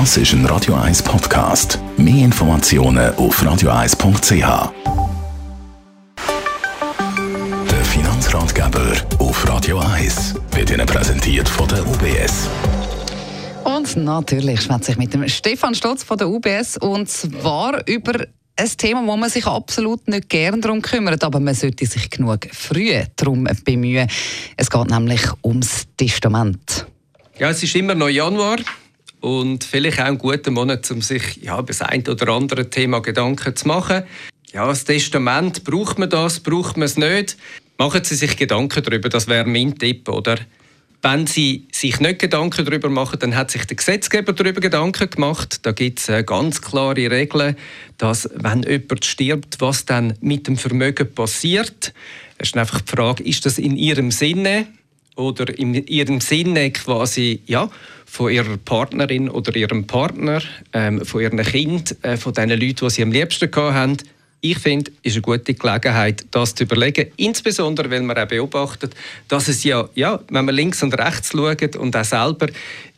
Das ist ein Radio 1 Podcast. Mehr Informationen auf radio1.ch. Der Finanzratgeber auf Radio 1 wird Ihnen präsentiert von der UBS. Und natürlich schwätze ich mit dem Stefan Stotz von der UBS und zwar über ein Thema, wo man sich absolut nicht gern darum kümmert, aber man sollte sich genug früh darum bemühen. Es geht nämlich ums Testament. Ja, es ist immer noch Januar und vielleicht auch ein guter Monat, um sich ja, über das eine oder andere Thema Gedanken zu machen. Ja, das Testament, braucht man das, braucht man es nicht? Machen Sie sich Gedanken darüber, das wäre mein Tipp, oder? Wenn Sie sich nicht Gedanken darüber machen, dann hat sich der Gesetzgeber darüber Gedanken gemacht. Da gibt es äh, ganz klare Regeln, dass wenn jemand stirbt, was dann mit dem Vermögen passiert. Es ist einfach die Frage, ist das in Ihrem Sinne? Oder in ihrem Sinne quasi ja, von ihrer Partnerin oder ihrem Partner, ähm, von ihrem Kind, äh, von den Leuten, die sie am liebsten haben. Ich finde, ist eine gute Gelegenheit, das zu überlegen. Insbesondere, weil man auch beobachtet, dass es ja, ja, wenn man links und rechts schaut und auch selber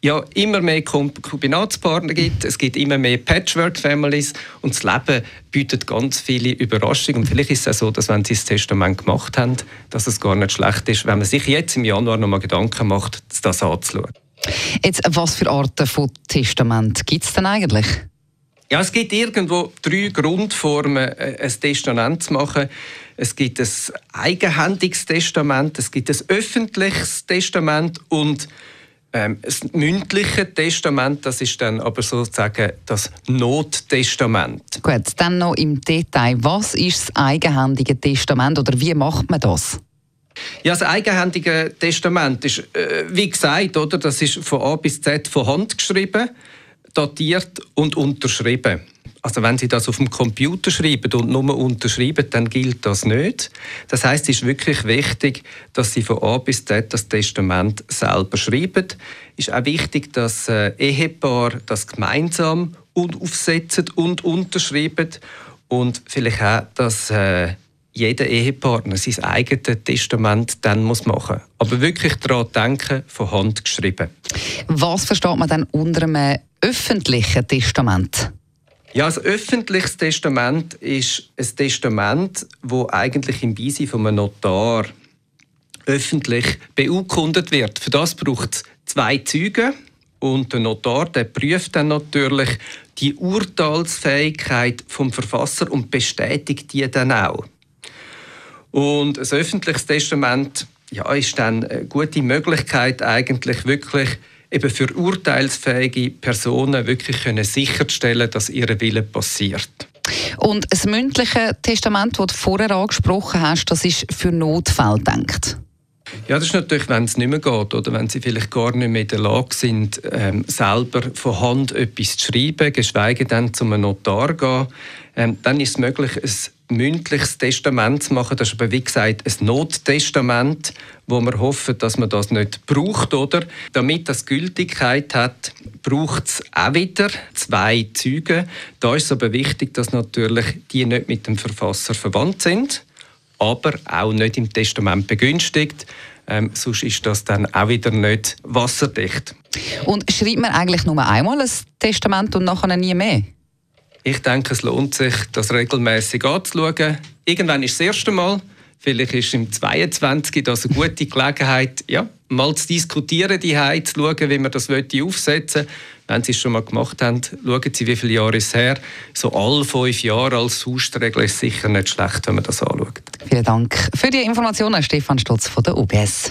ja, immer mehr Kombinatspartner gibt, es gibt immer mehr Patchwork-Families und das Leben bietet ganz viele Überraschungen. Und vielleicht ist es auch so, dass wenn Sie das Testament gemacht haben, dass es gar nicht schlecht ist, wenn man sich jetzt im Januar noch mal Gedanken macht, das anzuschauen. Jetzt, was für Arten von Testament gibt es denn eigentlich? Ja, es gibt irgendwo drei Grundformen, äh, ein Testament zu machen. Es gibt ein eigenhändiges Testament, es gibt ein öffentliches Testament und ähm, das mündliche Testament, das ist dann aber sozusagen das Nottestament. Gut, dann noch im Detail. Was ist das eigenhändige Testament oder wie macht man das? Ja, das eigenhändige Testament ist, äh, wie gesagt, oder, das ist von A bis Z von Hand geschrieben datiert und unterschrieben. Also wenn Sie das auf dem Computer schreiben und nur unterschreiben, dann gilt das nicht. Das heißt, es ist wirklich wichtig, dass Sie von A bis Z das Testament selber schreiben. Es ist auch wichtig, dass äh, Ehepaar das gemeinsam und aufsetzen und unterschreiben und vielleicht auch, dass äh, jeder Ehepartner sein eigenes Testament dann muss machen muss. Aber wirklich daran denken, von Hand geschrieben. Was versteht man dann unter einem öffentlichen Testament? Ja, ein öffentliches Testament ist ein Testament, wo eigentlich im Beisein von einem Notar öffentlich beurkundet wird. Für das braucht es zwei Zeugen und der Notar der prüft dann natürlich die Urteilsfähigkeit vom Verfasser und bestätigt die dann auch. Und ein öffentliches Testament ja, ist dann eine gute Möglichkeit eigentlich wirklich eben für urteilsfähige Personen wirklich können sicherstellen, dass ihr Wille passiert. Und das mündliche Testament, das du vorher angesprochen hast, das ist für Notfälle gedacht? Ja, das ist natürlich, wenn es nicht mehr geht oder wenn sie vielleicht gar nicht mehr in der Lage sind, ähm, selber von Hand etwas zu schreiben, geschweige denn zum Notar gehen, ähm, dann ist es möglich, ein mündliches Testament zu machen. Das ist aber, wie gesagt, ein Nottestament, wo wir hoffen, dass man das nicht braucht, oder? Damit das Gültigkeit hat, braucht es auch wieder zwei Zeugen. Da ist es aber wichtig, dass natürlich die nicht mit dem Verfasser verwandt sind aber auch nicht im Testament begünstigt. Ähm, sonst ist das dann auch wieder nicht wasserdicht. Und schreibt man eigentlich nur einmal ein Testament und nachher nie mehr? Ich denke, es lohnt sich, das regelmäßig anzuschauen. Irgendwann ist das erste Mal, vielleicht ist im 22. das eine gute Gelegenheit, ja, mal zu diskutieren, die zu schauen, wie man das aufsetzen will. Wenn Sie es schon mal gemacht haben, schauen Sie, wie viele Jahre es her. So alle fünf Jahre als Faustregel ist sicher nicht schlecht, wenn man das anschaut. Vielen Dank für die Informationen, Stefan Stutz von der UBS.